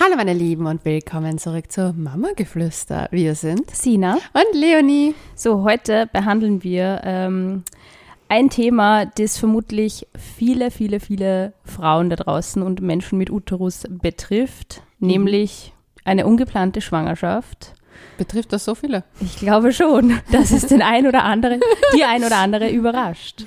Hallo meine Lieben und willkommen zurück zu Mama Geflüster. Wir sind Sina und Leonie. So, heute behandeln wir ähm, ein Thema, das vermutlich viele, viele, viele Frauen da draußen und Menschen mit Uterus betrifft, mhm. nämlich eine ungeplante Schwangerschaft. Betrifft das so viele? Ich glaube schon, dass es den ein oder andere, die ein oder andere überrascht.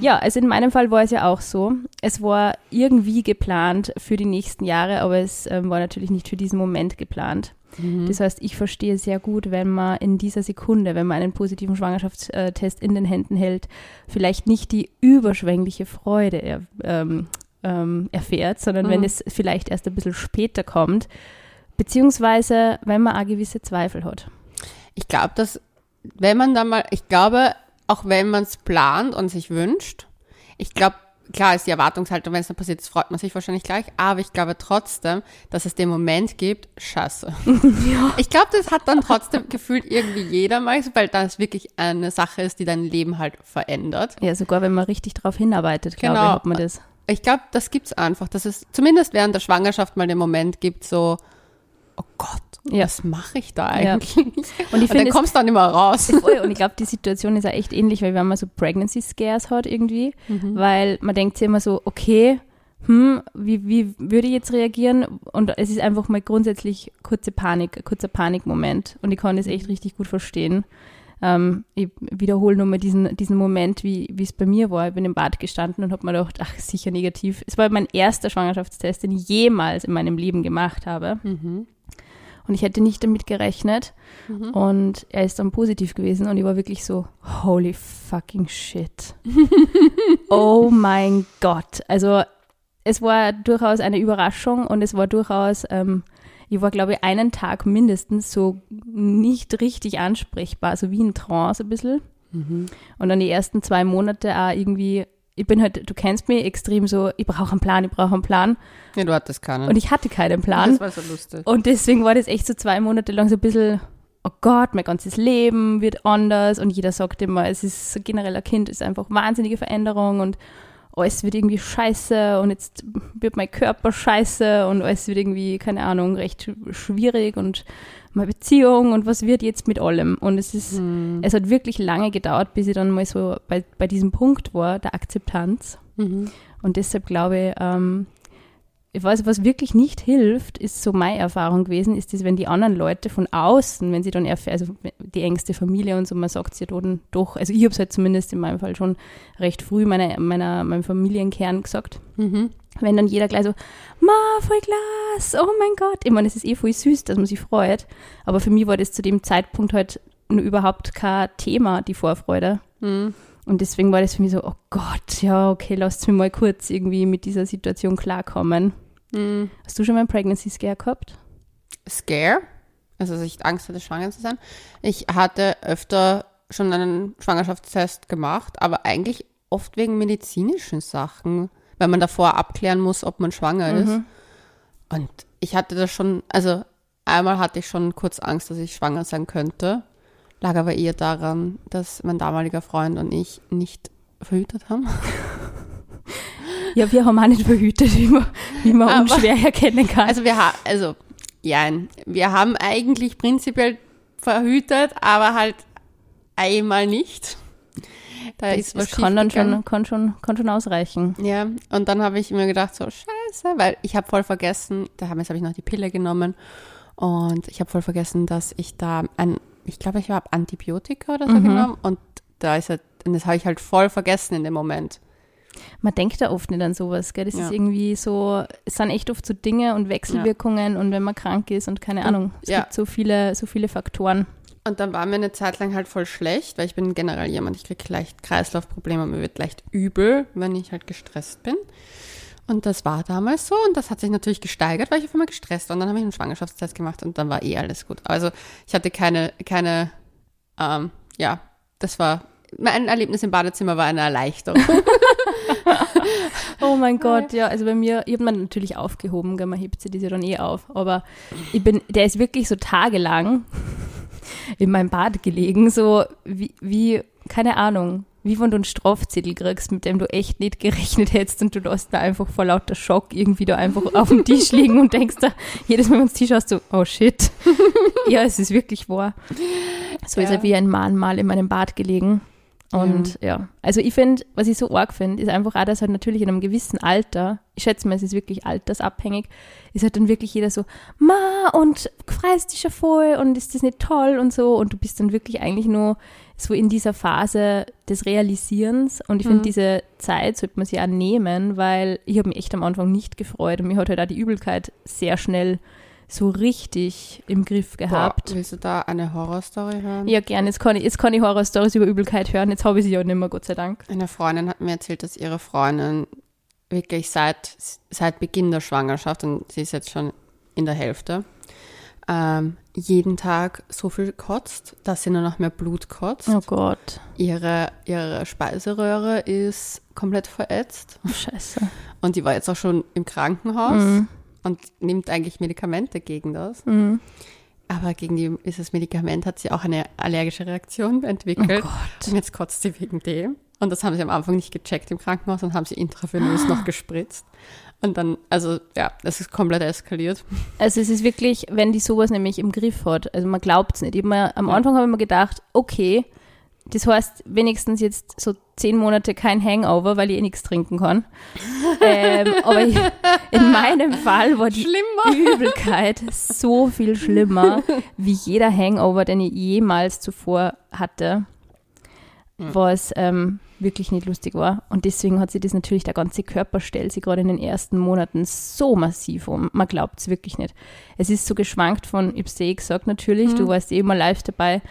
Ja, also in meinem Fall war es ja auch so. Es war irgendwie geplant für die nächsten Jahre, aber es ähm, war natürlich nicht für diesen Moment geplant. Mhm. Das heißt, ich verstehe sehr gut, wenn man in dieser Sekunde, wenn man einen positiven Schwangerschaftstest in den Händen hält, vielleicht nicht die überschwängliche Freude ähm, ähm, erfährt, sondern mhm. wenn es vielleicht erst ein bisschen später kommt, beziehungsweise wenn man auch gewisse Zweifel hat. Ich glaube, dass wenn man da mal, ich glaube, auch wenn man es plant und sich wünscht, ich glaube, klar ist die Erwartungshaltung, wenn es dann passiert, freut man sich wahrscheinlich gleich, aber ich glaube trotzdem, dass es den Moment gibt, scheiße. Ja. Ich glaube, das hat dann trotzdem gefühlt irgendwie jeder mal, weil das wirklich eine Sache ist, die dein Leben halt verändert. Ja, sogar wenn man richtig darauf hinarbeitet, glaube genau. ich, hat man das. Ich glaube, das gibt's einfach, dass es zumindest während der Schwangerschaft mal den Moment gibt, so, oh Gott, ja. was mache ich da eigentlich? Ja. Und, ich und dann kommst du dann immer raus. Voll, und ich glaube, die Situation ist ja echt ähnlich, weil wenn man so Pregnancy Scares hat irgendwie, mhm. weil man denkt sich immer so, okay, hm, wie, wie würde ich jetzt reagieren? Und es ist einfach mal grundsätzlich kurze Panik, kurzer Panikmoment. Und ich kann das echt mhm. richtig gut verstehen. Ähm, ich wiederhole nur mal diesen, diesen Moment, wie es bei mir war. Ich bin im Bad gestanden und habe mir gedacht, ach, sicher negativ. Es war mein erster Schwangerschaftstest, den ich jemals in meinem Leben gemacht habe. Mhm. Und ich hätte nicht damit gerechnet. Mhm. Und er ist dann positiv gewesen und ich war wirklich so, holy fucking shit. oh mein Gott. Also es war durchaus eine Überraschung und es war durchaus, ähm, ich war glaube ich einen Tag mindestens so nicht richtig ansprechbar, so wie in Trance ein bisschen. Mhm. Und dann die ersten zwei Monate auch irgendwie ich bin halt, du kennst mich, extrem so, ich brauche einen Plan, ich brauche einen Plan. Ja, du hattest keinen. Und ich hatte keinen Plan. Das war so lustig. Und deswegen war das echt so zwei Monate lang so ein bisschen, oh Gott, mein ganzes Leben wird anders und jeder sagt immer, es ist generell ein Kind, ist einfach wahnsinnige Veränderung und alles wird irgendwie scheiße und jetzt wird mein Körper scheiße und alles wird irgendwie, keine Ahnung, recht schwierig und meine Beziehung und was wird jetzt mit allem. Und es ist, mhm. es hat wirklich lange gedauert, bis ich dann mal so bei, bei diesem Punkt war, der Akzeptanz. Mhm. Und deshalb glaube ich, ähm, ich weiß, was wirklich nicht hilft, ist so meine Erfahrung gewesen, ist das, wenn die anderen Leute von außen, wenn sie dann erfahren, also die engste Familie und so, man sagt sie dann doch, also ich habe es halt zumindest in meinem Fall schon recht früh meiner, meiner, meinem Familienkern gesagt. Mhm. Wenn dann jeder gleich so, ma, voll Glas, oh mein Gott. Ich meine, es ist eh voll süß, dass man sich freut. Aber für mich war das zu dem Zeitpunkt halt nur überhaupt kein Thema, die Vorfreude. Mhm. Und deswegen war das für mich so, oh Gott, ja, okay, lasst mich mal kurz irgendwie mit dieser Situation klarkommen. Mhm. Hast du schon mal einen Pregnancy Scare gehabt? Scare? Also, dass ich Angst hatte, schwanger zu sein. Ich hatte öfter schon einen Schwangerschaftstest gemacht, aber eigentlich oft wegen medizinischen Sachen weil man davor abklären muss, ob man schwanger mhm. ist. Und ich hatte das schon, also einmal hatte ich schon kurz Angst, dass ich schwanger sein könnte. Lag aber eher daran, dass mein damaliger Freund und ich nicht verhütet haben. Ja, wir haben auch nicht verhütet, wie man, wie man aber, unschwer erkennen kann. Also wir haben, also ja, wir haben eigentlich prinzipiell verhütet, aber halt einmal nicht. Da das, ist was das kann dann schon, kann, schon, kann schon ausreichen. Ja, und dann habe ich mir gedacht, so scheiße, weil ich habe voll vergessen, da habe hab ich noch die Pille genommen und ich habe voll vergessen, dass ich da ein, ich glaube, ich habe Antibiotika oder so mhm. genommen und da ist halt, und das habe ich halt voll vergessen in dem Moment. Man denkt da oft nicht an sowas, gell? Das ja. ist irgendwie so, es sind echt oft so Dinge und Wechselwirkungen ja. und wenn man krank ist und keine Ahnung, es ja. gibt so viele, so viele Faktoren. Und dann war mir eine Zeit lang halt voll schlecht, weil ich bin generell jemand, ich kriege leicht Kreislaufprobleme, mir wird leicht übel, wenn ich halt gestresst bin. Und das war damals so und das hat sich natürlich gesteigert, weil ich auf einmal gestresst war. Und dann habe ich einen Schwangerschaftstest gemacht und dann war eh alles gut. Also ich hatte keine, keine, ähm, ja, das war, mein Erlebnis im Badezimmer war eine Erleichterung. oh mein Gott, ja, also bei mir, ich habe man natürlich aufgehoben, man hebt sie diese dann eh auf, aber ich bin, der ist wirklich so tagelang in meinem Bad gelegen, so wie, wie keine Ahnung, wie wenn du einen Strafzettel kriegst, mit dem du echt nicht gerechnet hättest und du lässt da einfach vor lauter Schock irgendwie da einfach auf dem Tisch liegen und denkst da, jedes Mal, wenn du Tisch hast, so, oh shit. ja, es ist wirklich wahr. So ja. ist er wie ein Mahnmal in meinem Bad gelegen. Und ja, ja. also ich finde, was ich so arg finde, ist einfach auch, dass halt natürlich in einem gewissen Alter, ich schätze mal, es ist wirklich altersabhängig, ist halt dann wirklich jeder so, ma, und freust dich ja voll und ist das nicht toll und so und du bist dann wirklich eigentlich nur so in dieser Phase des Realisierens und ich finde, mhm. diese Zeit sollte man sich auch nehmen, weil ich habe mich echt am Anfang nicht gefreut und mir hat halt auch die Übelkeit sehr schnell so richtig im Griff gehabt. Boah, willst du da eine Horrorstory hören? Ja, gerne. Jetzt kann ich, jetzt kann ich Horrorstories über Übelkeit hören. Jetzt habe ich sie ja nicht mehr, Gott sei Dank. Eine Freundin hat mir erzählt, dass ihre Freundin wirklich seit, seit Beginn der Schwangerschaft, und sie ist jetzt schon in der Hälfte, ähm, jeden Tag so viel kotzt, dass sie nur noch mehr Blut kotzt. Oh Gott. Ihre, ihre Speiseröhre ist komplett verätzt. Oh, scheiße. Und die war jetzt auch schon im Krankenhaus. Mhm und nimmt eigentlich Medikamente gegen das. Mhm. Aber gegen die, dieses Medikament hat sie auch eine allergische Reaktion entwickelt. Oh Gott. Und jetzt kotzt sie wegen dem. Und das haben sie am Anfang nicht gecheckt im Krankenhaus und haben sie intravenös ah. noch gespritzt. Und dann, also ja, das ist komplett eskaliert. Also es ist wirklich, wenn die sowas nämlich im Griff hat, also man glaubt es nicht. Ich mir, am Anfang habe ich mir gedacht, okay, das heißt wenigstens jetzt so zehn Monate kein Hangover, weil ich eh nichts trinken kann. ähm, aber ich, in meinem Fall war die schlimmer. Übelkeit so viel schlimmer wie jeder Hangover, den ich jemals zuvor hatte, mhm. was ähm, wirklich nicht lustig war. Und deswegen hat sich das natürlich, der ganze Körper stellt sich gerade in den ersten Monaten so massiv um. Man glaubt es wirklich nicht. Es ist so geschwankt von, ich habe es eh gesagt natürlich, mhm. du warst eh immer live dabei,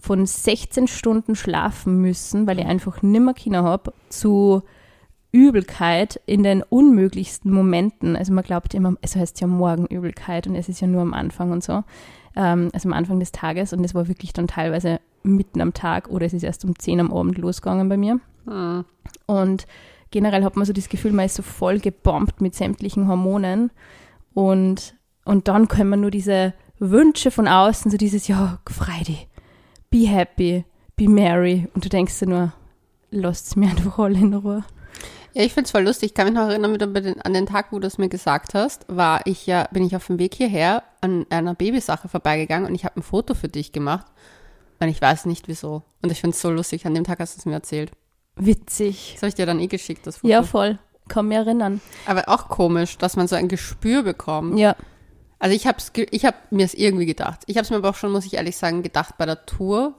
von 16 Stunden schlafen müssen, weil ich einfach nimmer Kinder habe, zu Übelkeit in den unmöglichsten Momenten. Also man glaubt immer, es heißt ja Morgenübelkeit und es ist ja nur am Anfang und so. Ähm, also am Anfang des Tages und es war wirklich dann teilweise mitten am Tag oder es ist erst um 10 am Abend losgegangen bei mir. Mhm. Und generell hat man so das Gefühl, man ist so voll gebombt mit sämtlichen Hormonen und, und dann können man nur diese Wünsche von außen, so dieses, ja, frei die, be happy, be merry. Und du denkst dir nur, lasst es mir einfach alle in Ruhe. Ja, ich finde es voll lustig. Ich kann mich noch erinnern, den, an den Tag, wo du es mir gesagt hast, war ich ja, bin ich auf dem Weg hierher an einer Babysache vorbeigegangen und ich habe ein Foto für dich gemacht. Und ich weiß nicht wieso. Und ich finde es so lustig. An dem Tag hast du es mir erzählt. Witzig. Das habe ich dir dann eh geschickt, das Foto. Ja, voll. Kann mich erinnern. Aber auch komisch, dass man so ein Gespür bekommt. Ja. Also ich habe ich hab mir es irgendwie gedacht. Ich habe es mir aber auch schon, muss ich ehrlich sagen, gedacht bei der Tour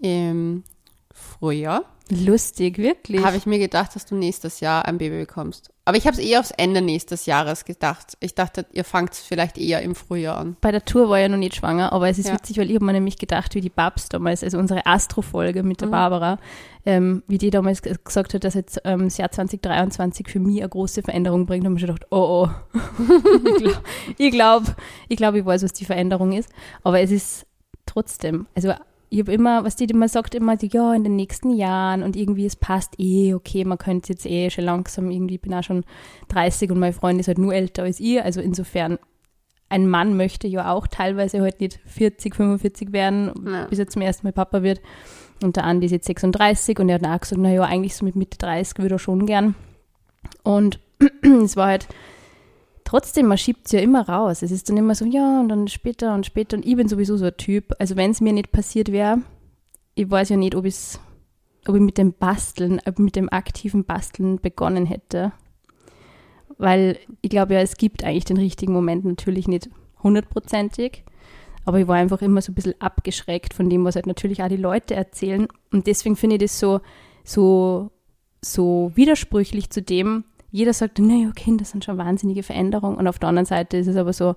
im Frühjahr. Lustig, wirklich. Habe ich mir gedacht, dass du nächstes Jahr ein Baby bekommst. Aber ich habe es eher aufs Ende nächstes Jahres gedacht. Ich dachte, ihr fangt vielleicht eher im Frühjahr an. Bei der Tour war ja noch nicht schwanger, aber es ist ja. witzig, weil ich habe mir nämlich gedacht, wie die Babs damals, also unsere Astro-Folge mit der mhm. Barbara, ähm, wie die damals gesagt hat, dass jetzt ähm, das Jahr 2023 für mich eine große Veränderung bringt, habe ich mir schon gedacht, oh oh. ich glaube, ich, glaub, ich weiß, was die Veränderung ist. Aber es ist trotzdem, also ich habe immer, was die man sagt immer, ja, in den nächsten Jahren und irgendwie es passt eh, okay, man könnte jetzt eh schon langsam irgendwie, ich bin auch schon 30 und meine Freundin ist halt nur älter als ich, also insofern ein Mann möchte ja auch teilweise halt nicht 40, 45 werden, ja. bis er zum ersten Mal Papa wird. Und der Andi ist jetzt 36 und er hat auch gesagt, naja, eigentlich so mit Mitte 30 würde er schon gern. Und es war halt trotzdem, man schiebt es ja immer raus. Es ist dann immer so, ja, und dann später und später. Und ich bin sowieso so ein Typ. Also wenn es mir nicht passiert wäre, ich weiß ja nicht, ob, ob ich mit dem Basteln, mit dem aktiven Basteln begonnen hätte. Weil ich glaube ja, es gibt eigentlich den richtigen Moment natürlich nicht hundertprozentig. Aber ich war einfach immer so ein bisschen abgeschreckt von dem, was halt natürlich auch die Leute erzählen. Und deswegen finde ich das so, so, so widersprüchlich zu dem, jeder sagt, naja, okay, das sind schon wahnsinnige Veränderungen. Und auf der anderen Seite ist es aber so,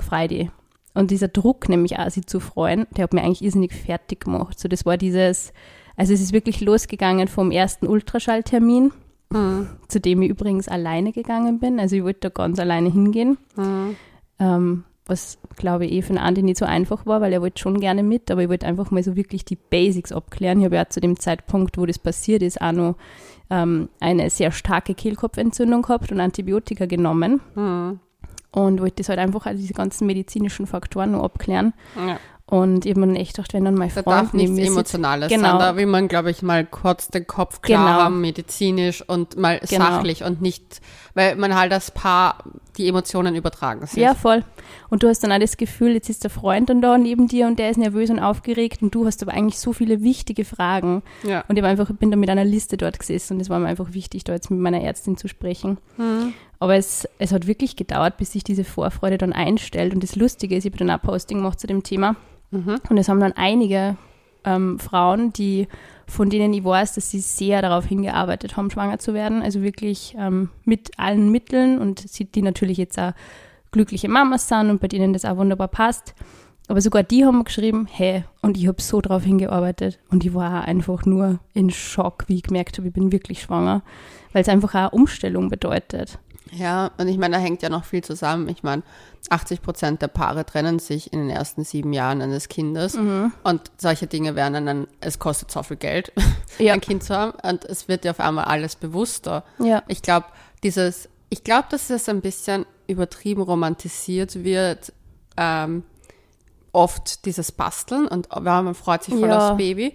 frei die. Und dieser Druck, nämlich auch sich zu freuen, der hat mir eigentlich irrsinnig fertig gemacht. So, das war dieses, also es ist wirklich losgegangen vom ersten Ultraschalltermin, mhm. zu dem ich übrigens alleine gegangen bin. Also ich wollte da ganz alleine hingehen. Mhm. Ähm, was glaube ich eh für einen Andi nicht so einfach war, weil er wollte schon gerne mit, aber ich wollte einfach mal so wirklich die Basics abklären. Ich habe ja zu dem Zeitpunkt, wo das passiert ist, auch noch ähm, eine sehr starke Kehlkopfentzündung gehabt und Antibiotika genommen. Mhm. Und wollte das halt einfach, also diese ganzen medizinischen Faktoren noch abklären. Ja. Und ich habe mir echt gedacht, wenn dann mein Freund da darf nichts Emotionales genau. sein. Da will man, glaube ich, mal kurz den Kopf klar genau. haben, medizinisch und mal genau. sachlich und nicht, weil man halt das Paar die Emotionen übertragen sieht. Ja, voll. Und du hast dann auch das Gefühl, jetzt ist der Freund dann da neben dir und der ist nervös und aufgeregt und du hast aber eigentlich so viele wichtige Fragen. Ja. Und ich einfach, bin dann mit einer Liste dort gesessen und es war mir einfach wichtig, da jetzt mit meiner Ärztin zu sprechen. Mhm. Aber es, es hat wirklich gedauert, bis sich diese Vorfreude dann einstellt. Und das Lustige ist, ich habe dann auch Posting gemacht zu dem Thema. Mhm. Und es haben dann einige ähm, Frauen, die von denen ich weiß, dass sie sehr darauf hingearbeitet haben, schwanger zu werden. Also wirklich ähm, mit allen Mitteln und die natürlich jetzt auch glückliche Mamas sind und bei denen das auch wunderbar passt. Aber sogar die haben geschrieben, hey, und ich habe so darauf hingearbeitet. Und ich war einfach nur in Schock, wie ich gemerkt habe, ich bin wirklich schwanger. Weil es einfach auch eine Umstellung bedeutet. Ja, und ich meine, da hängt ja noch viel zusammen. Ich meine, 80 Prozent der Paare trennen sich in den ersten sieben Jahren eines Kindes. Mhm. Und solche Dinge werden dann, es kostet so viel Geld, ja. ein Kind zu haben. Und es wird ja auf einmal alles bewusster. Ja. Ich glaube, dieses, ich glaube, dass es ein bisschen übertrieben romantisiert wird, ähm, oft dieses Basteln und man freut sich voll ja. aufs Baby.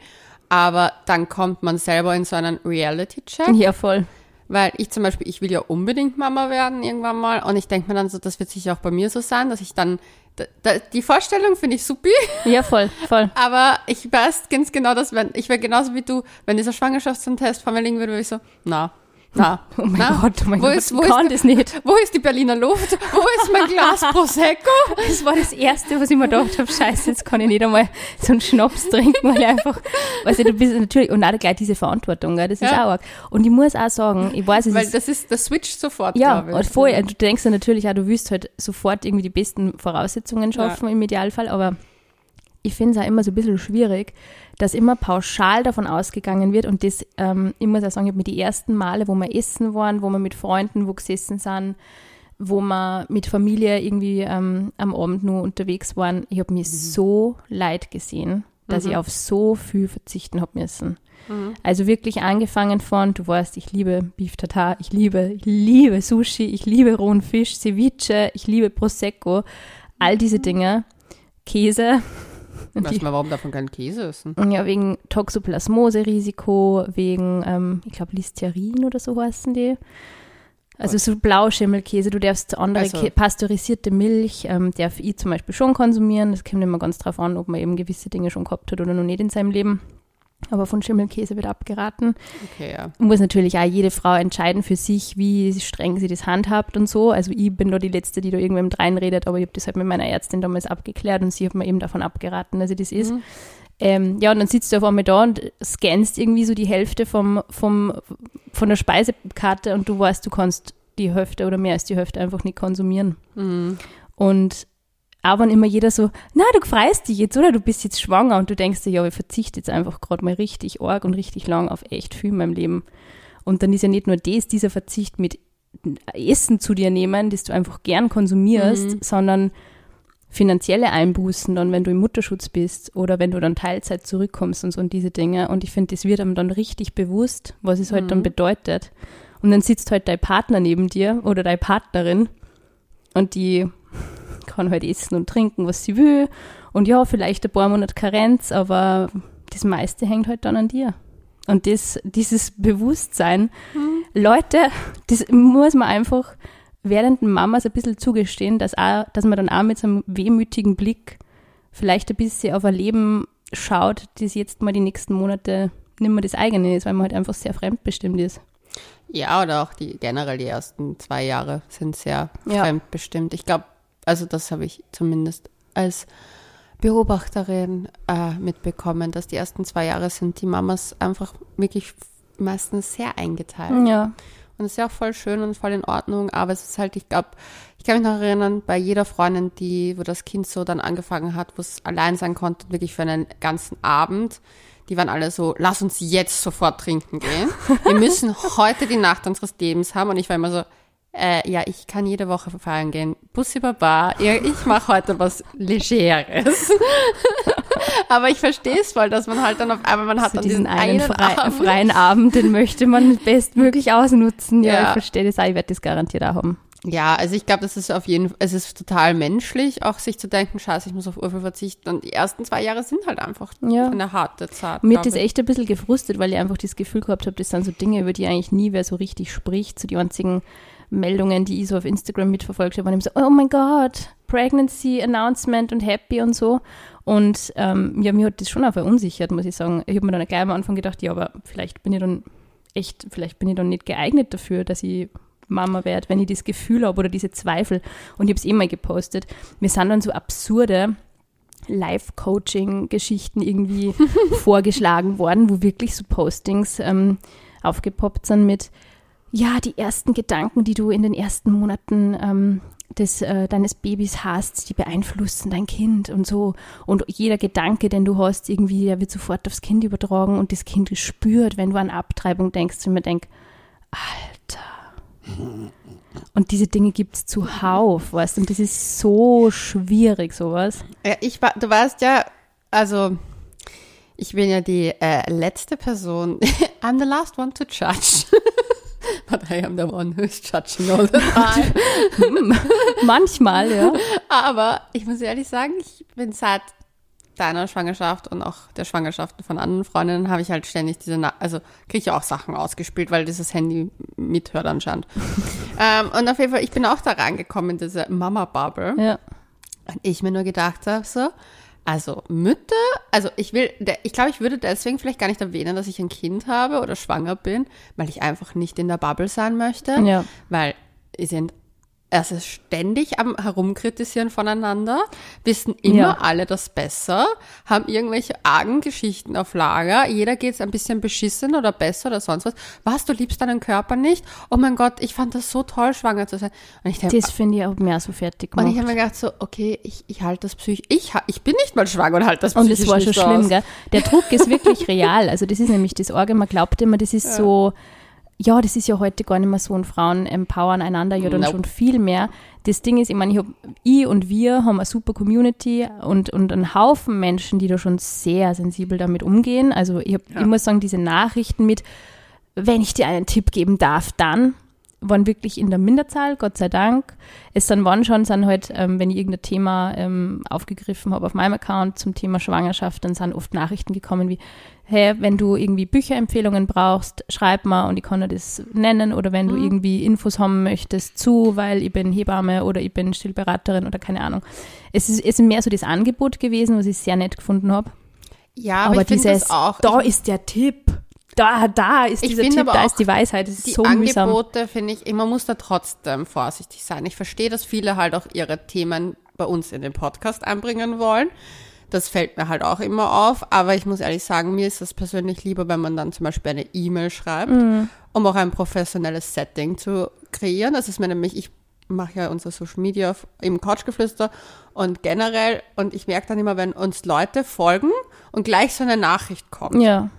Aber dann kommt man selber in so einen Reality-Check. Ja, voll. Weil ich zum Beispiel, ich will ja unbedingt Mama werden irgendwann mal. Und ich denke mir dann so, das wird sicher auch bei mir so sein, dass ich dann, da, da, die Vorstellung finde ich super. Ja, voll, voll. Aber ich weiß ganz genau, dass wenn, ich wäre genauso wie du, wenn dieser Schwangerschaftstest vor mir liegen würde, würde ich so, na, na, oh mein na, Gott, oh mein wo Gott, ist, wo kann ist, das nicht. Wo ist die Berliner Luft? Wo ist mein Glas Prosecco? Das war das Erste, was ich mir gedacht habe, scheiße, jetzt kann ich nicht einmal so einen Schnaps trinken, weil ich einfach, weißt du, du bist natürlich, und auch gleich diese Verantwortung, gell, das ist ja. auch arg. Und ich muss auch sagen, ich weiß, es Weil ist, das ist, das switcht sofort, Ja, und vorher, du denkst ja natürlich auch, du willst halt sofort irgendwie die besten Voraussetzungen schaffen ja. im Idealfall, aber ich finde es auch immer so ein bisschen schwierig, dass immer pauschal davon ausgegangen wird und das, ähm, ich muss auch sagen, ich habe mir die ersten Male, wo wir essen waren, wo wir mit Freunden wo gesessen sind, wo wir mit Familie irgendwie ähm, am Abend nur unterwegs waren, ich habe mich mhm. so leid gesehen, dass mhm. ich auf so viel verzichten habe müssen. Mhm. Also wirklich angefangen von, du weißt, ich liebe Beef Tartar, ich liebe, ich liebe Sushi, ich liebe rohen Fisch, Ceviche, ich liebe Prosecco, all diese mhm. Dinge, Käse, Weiß man, warum davon keinen Käse essen? Ja, wegen Toxoplasmose-Risiko, wegen, ähm, ich glaube, Listerin oder so heißen die. Also so Blauschimmelkäse, du darfst andere also. pasteurisierte Milch, ähm, darf ich zum Beispiel schon konsumieren. Das kommt immer ganz drauf an, ob man eben gewisse Dinge schon gehabt hat oder noch nicht in seinem Leben. Aber von Schimmelkäse wird abgeraten. Okay, ja. Muss natürlich auch jede Frau entscheiden für sich, wie streng sie das handhabt und so. Also ich bin da die Letzte, die da irgendwem reinredet, aber ich habe das halt mit meiner Ärztin damals abgeklärt und sie hat mir eben davon abgeraten, dass sie das ist. Mhm. Ähm, ja, und dann sitzt du auf einmal da und scannst irgendwie so die Hälfte vom, vom, von der Speisekarte und du weißt, du kannst die Hälfte oder mehr als die Hälfte einfach nicht konsumieren. Mhm. Und wenn immer jeder so, na, du freust dich jetzt, oder? Du bist jetzt schwanger und du denkst dir, ja, ich verzichte jetzt einfach gerade mal richtig arg und richtig lang auf echt viel in meinem Leben. Und dann ist ja nicht nur das, dieser Verzicht mit Essen zu dir nehmen, das du einfach gern konsumierst, mhm. sondern finanzielle Einbußen dann, wenn du im Mutterschutz bist oder wenn du dann Teilzeit zurückkommst und so und diese Dinge. Und ich finde, das wird einem dann richtig bewusst, was es mhm. halt dann mhm. bedeutet. Und dann sitzt halt dein Partner neben dir oder deine Partnerin und die kann halt essen und trinken, was sie will. Und ja, vielleicht ein paar Monate Karenz, aber das meiste hängt halt dann an dir. Und das, dieses Bewusstsein, mhm. Leute, das muss man einfach während Mamas ein bisschen zugestehen, dass, auch, dass man dann auch mit so einem wehmütigen Blick vielleicht ein bisschen auf ein Leben schaut, das jetzt mal die nächsten Monate nicht mehr das eigene ist, weil man halt einfach sehr fremdbestimmt ist. Ja, oder auch die generell die ersten zwei Jahre sind sehr ja. fremdbestimmt. Ich glaube, also das habe ich zumindest als Beobachterin äh, mitbekommen, dass die ersten zwei Jahre sind die Mamas einfach wirklich meistens sehr eingeteilt. Ja. Und das ist ja auch voll schön und voll in Ordnung, aber es ist halt, ich glaube, ich kann mich noch erinnern, bei jeder Freundin, die, wo das Kind so dann angefangen hat, wo es allein sein konnte, wirklich für einen ganzen Abend, die waren alle so, lass uns jetzt sofort trinken gehen. Wir müssen heute die Nacht unseres Lebens haben. Und ich war immer so, äh, ja, ich kann jede Woche feiern gehen. Bussi Baba, ich mache heute was Legeres. Aber ich verstehe es voll, dass man halt dann auf einmal, man hat also dann diesen, diesen einen, frei, Abend. freien Abend, den möchte man bestmöglich ausnutzen. Ja, ja. ich verstehe das auch, ich werde das garantiert auch haben. Ja, also ich glaube, das ist auf jeden Fall, es ist total menschlich, auch sich zu denken, scheiße, ich muss auf Urlaub verzichten. Und die ersten zwei Jahre sind halt einfach ja. eine harte Zeit. Mir hat das echt ein bisschen gefrustet, weil ich einfach das Gefühl gehabt habe, das sind so Dinge, über die eigentlich nie wer so richtig spricht. So die einzigen Meldungen, die ich so auf Instagram mitverfolgt habe, waren immer so, oh mein Gott, Pregnancy Announcement und Happy und so. Und ähm, ja, mir hat das schon auch verunsichert, muss ich sagen. Ich habe mir dann gleich am Anfang gedacht, ja, aber vielleicht bin ich dann echt, vielleicht bin ich dann nicht geeignet dafür, dass ich Mama werde, wenn ich das Gefühl habe oder diese Zweifel. Und ich habe es eh mal gepostet. Mir sind dann so absurde Live-Coaching-Geschichten irgendwie vorgeschlagen worden, wo wirklich so Postings ähm, aufgepoppt sind mit, ja, die ersten Gedanken, die du in den ersten Monaten ähm, des, äh, deines Babys hast, die beeinflussen dein Kind und so. Und jeder Gedanke, den du hast, irgendwie, der wird sofort aufs Kind übertragen und das Kind spürt, wenn du an Abtreibung denkst und mir denk, Alter, und diese Dinge gibt es zuhauf, weißt du? Und das ist so schwierig, sowas. Ja, ich war, du weißt ja, also ich bin ja die äh, letzte Person. I'm the last one to judge. But I am the one who's judging all the time. Manchmal, ja. Aber ich muss ehrlich sagen, ich bin seit deiner Schwangerschaft und auch der Schwangerschaften von anderen Freundinnen habe ich halt ständig diese, Na also kriege ich auch Sachen ausgespielt, weil dieses Handy mithört anscheinend. ähm, und auf jeden Fall, ich bin auch da reingekommen in diese Mama-Bubble. Ja. Und ich mir nur gedacht habe, so, also Mütter, also ich will, ich glaube, ich würde deswegen vielleicht gar nicht erwähnen, dass ich ein Kind habe oder schwanger bin, weil ich einfach nicht in der Bubble sein möchte. Ja. Weil sind ist ständig am Herumkritisieren voneinander, wissen immer ja. alle das besser, haben irgendwelche argen Geschichten auf Lager, jeder geht es ein bisschen beschissen oder besser oder sonst was. Was, du liebst deinen Körper nicht? Oh mein Gott, ich fand das so toll, schwanger zu sein. Und ich denk, das finde ich auch mehr so fertig gemacht. Und ich habe mir gedacht so, okay, ich, ich halte das psychisch, ich, ich bin nicht mal schwanger und halte das psychisch Und das war schon schlimm, gell? Der Druck ist wirklich real. Also das ist nämlich das Orge, man glaubt immer, das ist ja. so ja, das ist ja heute gar nicht mehr so und Frauen empowern einander ja dann nope. schon viel mehr. Das Ding ist, ich meine, ich, hab, ich und wir haben eine super Community und, und einen Haufen Menschen, die da schon sehr sensibel damit umgehen. Also ich, hab, ja. ich muss sagen, diese Nachrichten mit, wenn ich dir einen Tipp geben darf, dann waren wirklich in der Minderzahl, Gott sei Dank. Es dann waren schon, sind halt, ähm, wenn ich irgendein Thema ähm, aufgegriffen habe auf meinem Account zum Thema Schwangerschaft, dann sind oft Nachrichten gekommen wie, hey, wenn du irgendwie Bücherempfehlungen brauchst, schreib mal und ich kann dir das nennen oder wenn du mhm. irgendwie Infos haben möchtest zu, weil ich bin Hebamme oder ich bin Stillberaterin oder keine Ahnung. Es ist, es ist mehr so das Angebot gewesen, was ich sehr nett gefunden habe. Ja, aber, aber dieses, auch. Da ist der Tipp da, da ist dieser Tipp, da ist die Weisheit. Das ist die so Angebote finde ich, man muss da trotzdem vorsichtig sein. Ich verstehe, dass viele halt auch ihre Themen bei uns in den Podcast einbringen wollen. Das fällt mir halt auch immer auf. Aber ich muss ehrlich sagen, mir ist es persönlich lieber, wenn man dann zum Beispiel eine E-Mail schreibt, mhm. um auch ein professionelles Setting zu kreieren. Das ist mir nämlich, ich mache ja unsere Social Media im Couchgeflüster und generell und ich merke dann immer, wenn uns Leute folgen und gleich so eine Nachricht kommt. Ja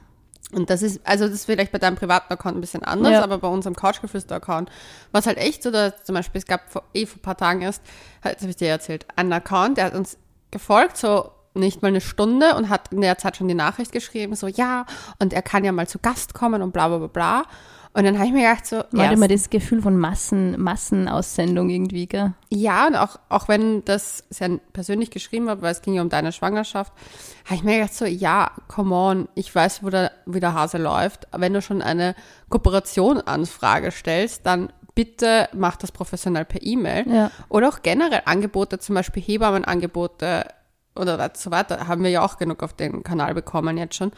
und das ist, also das ist vielleicht bei deinem privaten Account ein bisschen anders, ja. aber bei unserem Couchgeflüster-Account war es halt echt so, dass zum Beispiel, es gab vor, eh vor ein paar Tagen erst, das habe ich dir erzählt, einen Account, der hat uns gefolgt, so nicht mal eine Stunde und hat in der Zeit schon die Nachricht geschrieben, so ja, und er kann ja mal zu Gast kommen und bla bla bla bla. Und dann habe ich mir gedacht, so. Man hat immer das Gefühl von Massen, Massenaussendung irgendwie, gell? Ja, und auch, auch wenn das sehr persönlich geschrieben war, weil es ging ja um deine Schwangerschaft, habe ich mir gedacht, so, ja, come on, ich weiß, wo der, wie der Hase läuft. Wenn du schon eine Kooperation-Anfrage stellst, dann bitte mach das professionell per E-Mail. Ja. Oder auch generell Angebote, zum Beispiel Hebammenangebote oder so weiter, haben wir ja auch genug auf den Kanal bekommen jetzt schon.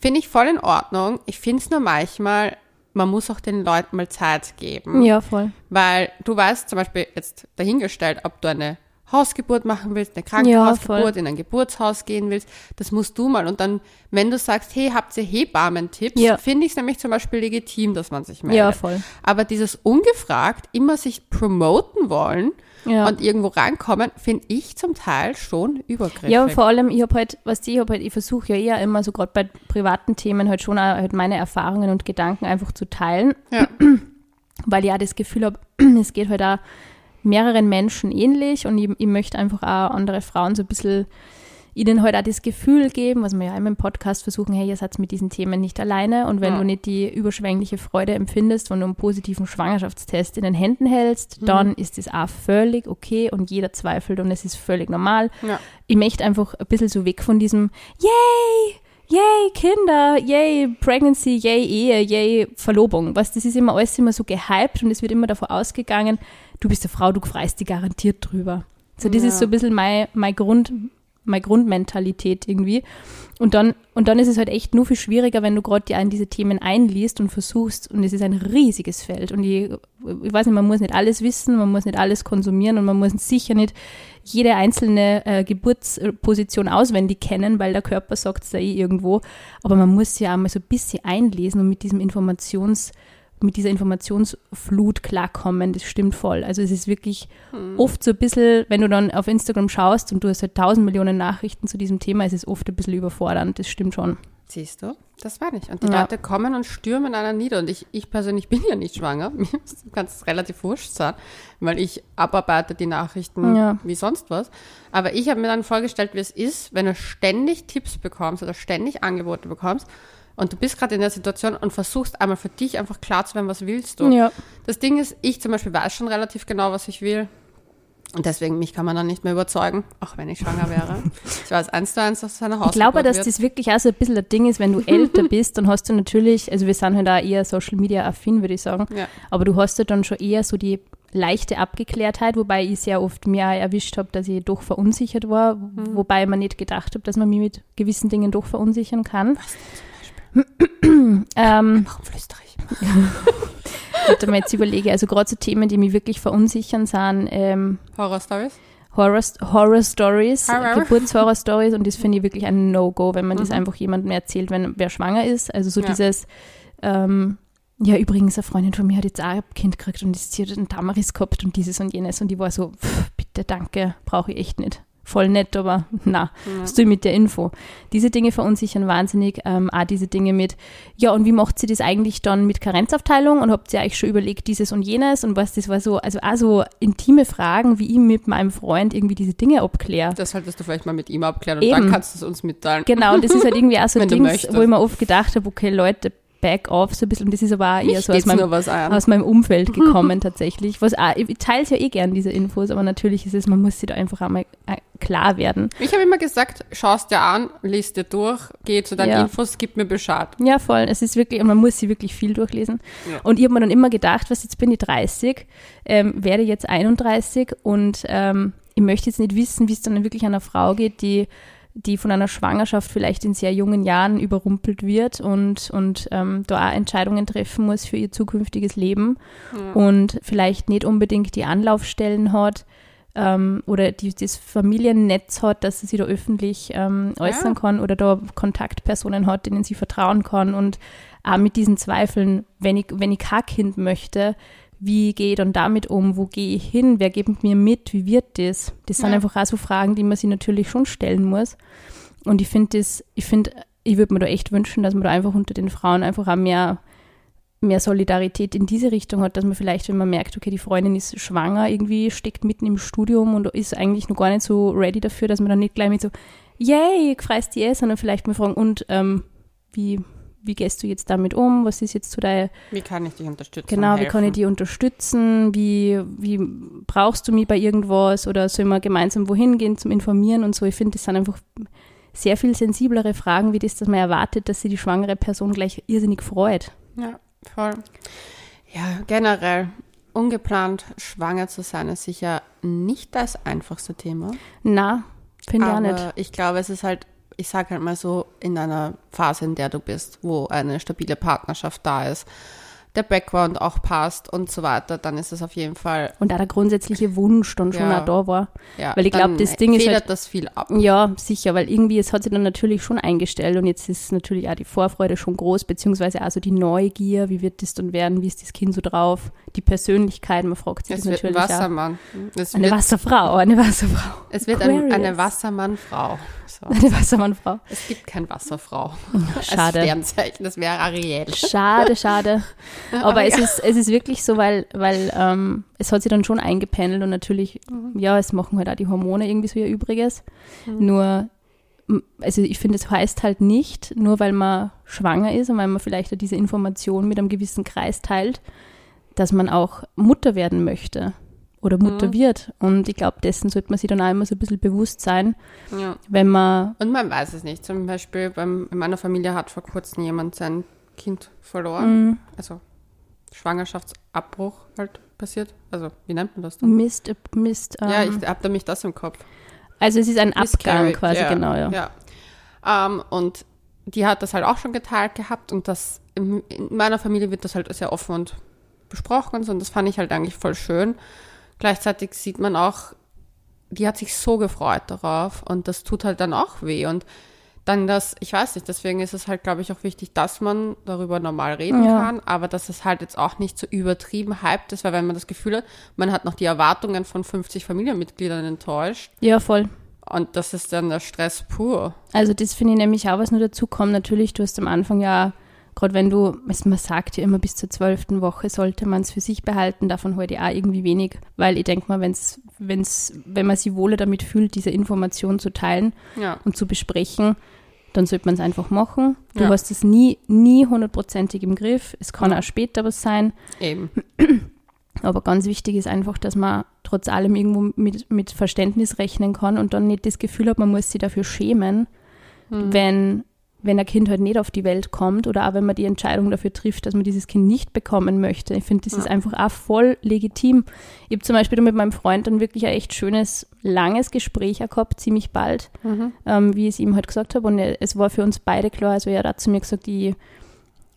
Finde ich voll in Ordnung. Ich finde es nur manchmal man muss auch den Leuten mal Zeit geben. Ja, voll. Weil du weißt zum Beispiel jetzt dahingestellt, ob du eine Hausgeburt machen willst, eine Krankenhausgeburt, ja, in ein Geburtshaus gehen willst, das musst du mal. Und dann, wenn du sagst, hey, habt ihr Hebammen-Tipps, ja. finde ich es nämlich zum Beispiel legitim, dass man sich meldet. Ja, voll. Aber dieses ungefragt immer sich promoten wollen, ja. und irgendwo reinkommen, finde ich zum Teil schon übergriffig. Ja, und vor allem, ich habe halt, was ich habe halt, ich versuche ja eher immer so gerade bei privaten Themen halt schon halt meine Erfahrungen und Gedanken einfach zu teilen, ja. weil ich ja das Gefühl habe, es geht halt auch mehreren Menschen ähnlich und ich, ich möchte einfach auch andere Frauen so ein bisschen ihnen halt auch das Gefühl geben, was wir ja immer im Podcast versuchen, hey, ihr seid mit diesen Themen nicht alleine und wenn ja. du nicht die überschwängliche Freude empfindest, wenn du einen positiven Schwangerschaftstest in den Händen hältst, mhm. dann ist das auch völlig okay und jeder zweifelt und es ist völlig normal. Ja. Ich möchte einfach ein bisschen so weg von diesem Yay! Yay, Kinder, yay, Pregnancy, yay, Ehe, yay, Verlobung. Was, das ist immer alles immer so gehypt und es wird immer davon ausgegangen, du bist eine Frau, du freust dich garantiert drüber. So, das ja. ist so ein bisschen mein, mein Grund, meine Grundmentalität irgendwie. Und dann, und dann ist es halt echt nur viel schwieriger, wenn du gerade dir in diese Themen einliest und versuchst, und es ist ein riesiges Feld. Und ich, ich weiß nicht, man muss nicht alles wissen, man muss nicht alles konsumieren und man muss sicher nicht jede einzelne äh, Geburtsposition auswendig kennen, weil der Körper sagt es da eh irgendwo. Aber man muss ja auch mal so ein bisschen einlesen und mit diesem Informations- mit dieser Informationsflut klarkommen, das stimmt voll. Also es ist wirklich hm. oft so ein bisschen, wenn du dann auf Instagram schaust und du hast halt tausend Millionen Nachrichten zu diesem Thema, ist es oft ein bisschen überfordernd, das stimmt schon. Siehst du, das war nicht. Und die ja. Leute kommen und stürmen einer nieder. Und ich, ich persönlich bin ja nicht schwanger. Mir kann es relativ wurscht sein, weil ich abarbeite die Nachrichten ja. wie sonst was. Aber ich habe mir dann vorgestellt, wie es ist, wenn du ständig Tipps bekommst oder ständig Angebote bekommst und du bist gerade in der Situation und versuchst einmal für dich einfach klar zu werden, was willst du. Ja. Das Ding ist, ich zum Beispiel weiß schon relativ genau, was ich will. Und deswegen, mich kann man dann nicht mehr überzeugen, auch wenn ich schwanger wäre. Ich weiß eins zu eins, dass es eine Haus Ich glaube, dass wird. das wirklich auch so ein bisschen das Ding ist, wenn du älter bist, dann hast du natürlich, also wir sind halt da eher Social Media affin, würde ich sagen. Ja. Aber du hast ja dann schon eher so die leichte Abgeklärtheit, wobei ich sehr oft mir erwischt habe, dass ich doch verunsichert war, mhm. wobei man nicht gedacht habe, dass man mich mit gewissen Dingen doch verunsichern kann. Was ähm, Warum flüstere ich? Warte mal jetzt überlege, also gerade so Themen, die mich wirklich verunsichern, sind ähm, Horror Stories. Horror, Horror Stories, Geburtshorror Stories und das finde ich wirklich ein No-Go, wenn man mhm. das einfach jemandem erzählt, wenn wer schwanger ist. Also so ja. dieses, ähm, ja übrigens, eine Freundin von mir hat jetzt auch ein Kind gekriegt und ist hier einen Tamaris gehabt und dieses und jenes und die war so, pff, bitte, danke, brauche ich echt nicht voll nett, aber na, ja. was tue ich mit der Info? Diese Dinge verunsichern wahnsinnig, ähm, auch diese Dinge mit, ja, und wie macht sie das eigentlich dann mit Karenzabteilung und habt ihr euch schon überlegt, dieses und jenes und was, das war so, also auch so intime Fragen, wie ich mit meinem Freund irgendwie diese Dinge abkläre. Das solltest du vielleicht mal mit ihm abklären und Eben. dann kannst du es uns mitteilen. Genau, und das ist halt irgendwie auch so ein Ding, wo ich mir oft gedacht habe, okay, Leute, back off so ein bisschen. Und das ist aber auch eher so aus meinem, aus meinem Umfeld gekommen tatsächlich. Was auch, ich teile ja eh gern diese Infos, aber natürlich ist es, man muss sich da einfach einmal äh, klar werden. Ich habe immer gesagt, schaust dir an, liest dir durch, geh zu deinen ja. Infos, gib mir Bescheid. Ja, voll. Es ist wirklich, man muss sie wirklich viel durchlesen. Ja. Und ich habe mir dann immer gedacht, was jetzt bin ich 30, ähm, werde jetzt 31 und ähm, ich möchte jetzt nicht wissen, wie es dann wirklich einer Frau geht, die die von einer Schwangerschaft vielleicht in sehr jungen Jahren überrumpelt wird und, und ähm, da auch Entscheidungen treffen muss für ihr zukünftiges Leben ja. und vielleicht nicht unbedingt die Anlaufstellen hat ähm, oder die, das Familiennetz hat, dass sie sich da öffentlich ähm, äußern ja. kann oder da Kontaktpersonen hat, denen sie vertrauen kann und auch mit diesen Zweifeln, wenn ich, wenn ich kein Kind möchte, wie gehe ich dann damit um, wo gehe ich hin, wer gibt mir mit, wie wird das? Das sind ja. einfach auch so Fragen, die man sich natürlich schon stellen muss. Und ich finde das, ich finde, ich würde mir da echt wünschen, dass man da einfach unter den Frauen einfach auch mehr, mehr Solidarität in diese Richtung hat, dass man vielleicht, wenn man merkt, okay, die Freundin ist schwanger, irgendwie steckt mitten im Studium und ist eigentlich noch gar nicht so ready dafür, dass man dann nicht gleich mit so, yay, freust die eh, sondern vielleicht mal fragen, und ähm, wie, wie gehst du jetzt damit um? Was ist jetzt zu deiner. Wie kann ich dich unterstützen? Genau, wie kann ich dich unterstützen? Wie, wie brauchst du mich bei irgendwas? Oder sollen wir gemeinsam wohin gehen zum Informieren und so? Ich finde, das sind einfach sehr viel sensiblere Fragen, wie das, dass man erwartet, dass sich die schwangere Person gleich irrsinnig freut. Ja, voll. Ja, generell. Ungeplant schwanger zu sein ist sicher nicht das einfachste Thema. Na, finde ich auch nicht. Ich glaube, es ist halt ich sage halt mal so, in einer Phase, in der du bist, wo eine stabile Partnerschaft da ist, der Background auch passt und so weiter, dann ist es auf jeden Fall. Und da der grundsätzliche Wunsch dann schon ja, auch da war. Ja, weil ich glaube, das Ding ist. Halt, das viel ab. Ja, sicher, weil irgendwie, es hat sich dann natürlich schon eingestellt und jetzt ist natürlich auch die Vorfreude schon groß, beziehungsweise also die Neugier, wie wird das dann werden, wie ist das Kind so drauf, die Persönlichkeit, man fragt sich es das natürlich. Ein Wassermann. Es eine wird, Wasserfrau, eine Wasserfrau. Es wird ein, eine Wassermannfrau. So. Eine Wassermannfrau. Es gibt keine Wasserfrau. Schade. Als Sternzeichen, das wäre Ariel. Schade, schade. Aber, Aber es, ist, es ist wirklich so, weil, weil ähm, es hat sich dann schon eingependelt und natürlich, mhm. ja, es machen halt auch die Hormone irgendwie so ihr Übriges. Mhm. Nur also ich finde, es heißt halt nicht, nur weil man schwanger ist und weil man vielleicht diese Information mit einem gewissen Kreis teilt, dass man auch Mutter werden möchte oder Mutter mhm. wird. Und ich glaube, dessen sollte man sich dann auch immer so ein bisschen bewusst sein, ja. wenn man. Und man weiß es nicht. Zum Beispiel beim, in meiner Familie hat vor kurzem jemand sein Kind verloren. Mhm. Also Schwangerschaftsabbruch halt passiert. Also, wie nennt man das dann? Mist, Mist. Um, ja, ich ähm, habe da mich das im Kopf. Also es ist ein Abgang quasi, ja, genau, ja. ja. Um, ähm, und die hat das halt auch schon geteilt gehabt und das in, in meiner Familie wird das halt sehr offen und besprochen und so und das fand ich halt eigentlich voll schön. Gleichzeitig sieht man auch, die hat sich so gefreut darauf und das tut halt dann auch weh und dann das, ich weiß nicht, deswegen ist es halt, glaube ich, auch wichtig, dass man darüber normal reden ja. kann, aber dass es halt jetzt auch nicht so übertrieben hyped ist, weil wenn man das Gefühl hat, man hat noch die Erwartungen von 50 Familienmitgliedern enttäuscht. Ja, voll. Und das ist dann der Stress pur. Also das finde ich nämlich auch, was nur dazu kommt. Natürlich, du hast am Anfang ja, gerade wenn du, man sagt ja immer, bis zur zwölften Woche sollte man es für sich behalten, davon heute halt auch irgendwie wenig, weil ich denke mal, wenn's, wenn's, wenn man sich wohler damit fühlt, diese Information zu teilen ja. und zu besprechen, dann sollte man es einfach machen. Du ja. hast es nie, nie hundertprozentig im Griff. Es kann auch später was sein. Eben. Aber ganz wichtig ist einfach, dass man trotz allem irgendwo mit, mit Verständnis rechnen kann und dann nicht das Gefühl hat, man muss sich dafür schämen, mhm. wenn wenn ein Kind halt nicht auf die Welt kommt oder auch wenn man die Entscheidung dafür trifft, dass man dieses Kind nicht bekommen möchte. Ich finde, das ja. ist einfach auch voll legitim. Ich habe zum Beispiel mit meinem Freund dann wirklich ein echt schönes, langes Gespräch gehabt, ziemlich bald, mhm. ähm, wie ich es ihm halt gesagt habe. Und es war für uns beide klar, also er hat zu mir gesagt, ich,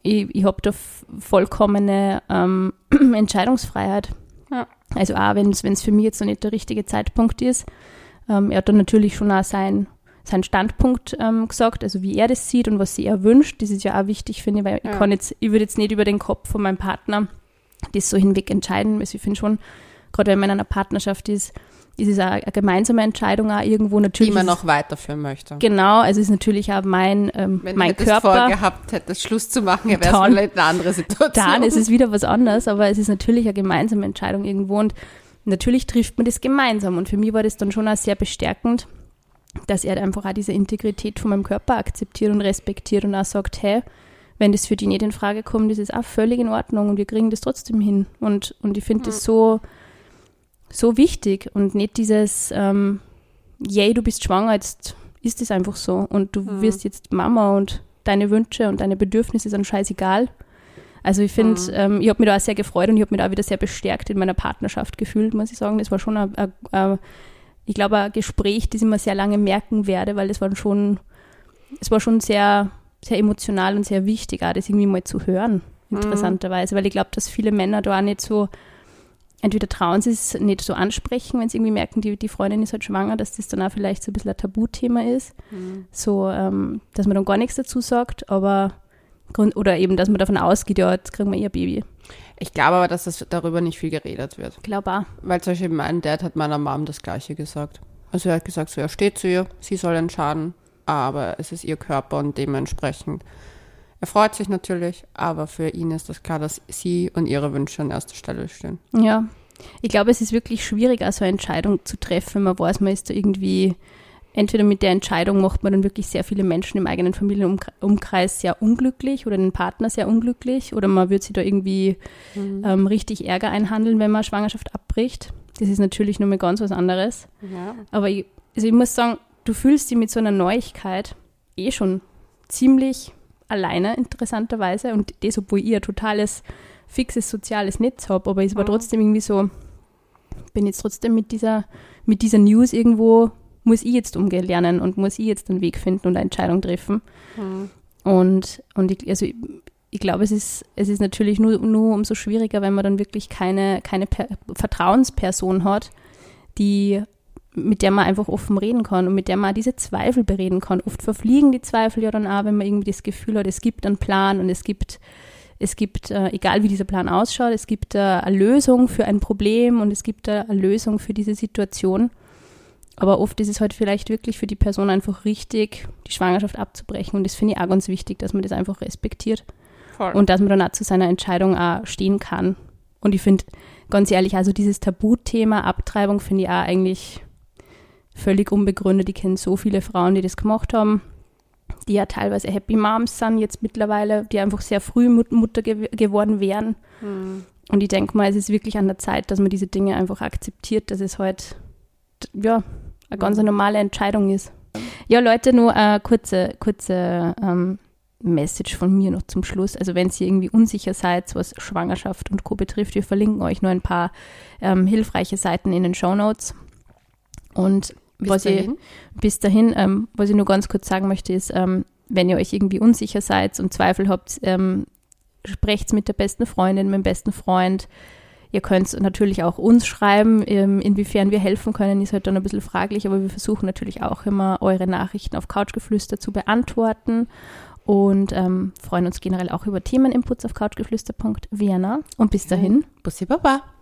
ich, ich habe da vollkommene ähm, Entscheidungsfreiheit. Ja. Also auch wenn es für mich jetzt noch nicht der richtige Zeitpunkt ist. Ähm, er hat dann natürlich schon auch sein seinen Standpunkt ähm, gesagt, also wie er das sieht und was sie er wünscht. Das ist ja auch wichtig, finde ich, weil ja. ich kann jetzt, ich würde jetzt nicht über den Kopf von meinem Partner das so hinweg entscheiden. Also ich finde schon, gerade wenn man in einer Partnerschaft ist, ist es auch eine gemeinsame Entscheidung auch irgendwo natürlich. Die man noch weiterführen möchte. Genau, also es ist natürlich auch mein, ähm, Wenn mein Körper. Wenn vorgehabt hätte, Schluss zu machen, wäre es vielleicht eine andere Situation. Dann ist es wieder was anderes, aber es ist natürlich eine gemeinsame Entscheidung irgendwo und natürlich trifft man das gemeinsam und für mich war das dann schon auch sehr bestärkend, dass er einfach auch diese Integrität von meinem Körper akzeptiert und respektiert und auch sagt, hey, wenn das für die nicht in Frage kommt, ist es auch völlig in Ordnung und wir kriegen das trotzdem hin. Und, und ich finde mhm. das so, so wichtig und nicht dieses, ähm, yay, du bist schwanger, jetzt ist es einfach so und du mhm. wirst jetzt Mama und deine Wünsche und deine Bedürfnisse sind scheißegal. Also ich finde, mhm. ähm, ich habe mich da auch sehr gefreut und ich habe mich da auch wieder sehr bestärkt in meiner Partnerschaft gefühlt, muss ich sagen. Das war schon ein, ein, ein ich glaube, ein Gespräch, das ich mir sehr lange merken werde, weil es war schon, es war schon sehr, sehr emotional und sehr wichtig, auch das irgendwie mal zu hören, mhm. interessanterweise, mhm. weil ich glaube, dass viele Männer da auch nicht so, entweder trauen sie es nicht so ansprechen, wenn sie irgendwie merken, die, die Freundin ist halt schwanger, dass das dann auch vielleicht so ein bisschen ein Tabuthema ist, mhm. so, ähm, dass man dann gar nichts dazu sagt, aber, oder eben, dass man davon ausgeht, ja, jetzt kriegen wir ihr Baby. Ich glaube aber, dass das darüber nicht viel geredet wird. Glaube auch. Weil zum Beispiel mein Dad hat meiner Mom das Gleiche gesagt. Also er hat gesagt, so er steht zu ihr, sie soll entscheiden, aber es ist ihr Körper und dementsprechend. Er freut sich natürlich, aber für ihn ist das klar, dass sie und ihre Wünsche an erster Stelle stehen. Ja, ich glaube, es ist wirklich schwierig, also eine Entscheidung zu treffen. Man weiß, man ist da irgendwie entweder mit der Entscheidung macht man dann wirklich sehr viele Menschen im eigenen Familienumkreis sehr unglücklich oder den Partner sehr unglücklich oder man wird sich da irgendwie mhm. ähm, richtig Ärger einhandeln, wenn man Schwangerschaft abbricht. Das ist natürlich nur mal ganz was anderes. Ja. Aber ich, also ich muss sagen, du fühlst dich mit so einer Neuigkeit eh schon ziemlich alleine, interessanterweise. Und das, obwohl ich ein totales, fixes soziales Netz habe. Aber es war mhm. trotzdem irgendwie so, bin jetzt trotzdem mit dieser, mit dieser News irgendwo muss ich jetzt umgehen lernen und muss ich jetzt einen Weg finden und eine Entscheidung treffen. Mhm. Und, und ich, also ich, ich glaube, es ist, es ist natürlich nur, nur umso schwieriger, wenn man dann wirklich keine, keine per Vertrauensperson hat, die, mit der man einfach offen reden kann und mit der man diese Zweifel bereden kann. Oft verfliegen die Zweifel ja dann auch, wenn man irgendwie das Gefühl hat, es gibt einen Plan und es gibt, es gibt, äh, egal wie dieser Plan ausschaut, es gibt äh, eine Lösung für ein Problem und es gibt äh, eine Lösung für diese Situation. Aber oft ist es halt vielleicht wirklich für die Person einfach richtig, die Schwangerschaft abzubrechen. Und das finde ich auch ganz wichtig, dass man das einfach respektiert. Voll. Und dass man dann auch zu seiner Entscheidung auch stehen kann. Und ich finde, ganz ehrlich, also dieses Tabuthema Abtreibung finde ich auch eigentlich völlig unbegründet. Ich kenne so viele Frauen, die das gemacht haben, die ja teilweise Happy Moms sind jetzt mittlerweile, die einfach sehr früh Mutter ge geworden wären. Mhm. Und ich denke mal, es ist wirklich an der Zeit, dass man diese Dinge einfach akzeptiert, dass es halt ja, eine ganz normale Entscheidung ist. Ja, Leute, nur eine kurze, kurze ähm, Message von mir noch zum Schluss. Also wenn ihr irgendwie unsicher seid, was Schwangerschaft und Co. betrifft, wir verlinken euch nur ein paar ähm, hilfreiche Seiten in den Show Notes. Und bis was dahin, ich, bis dahin ähm, was ich nur ganz kurz sagen möchte, ist, ähm, wenn ihr euch irgendwie unsicher seid und Zweifel habt, ähm, sprecht mit der besten Freundin, mit dem besten Freund. Ihr könnt natürlich auch uns schreiben, ähm, inwiefern wir helfen können, ist halt dann ein bisschen fraglich, aber wir versuchen natürlich auch immer, eure Nachrichten auf Couchgeflüster zu beantworten und ähm, freuen uns generell auch über Themeninputs auf couchgeflüster.vienna. Und bis dahin, Bussi Baba.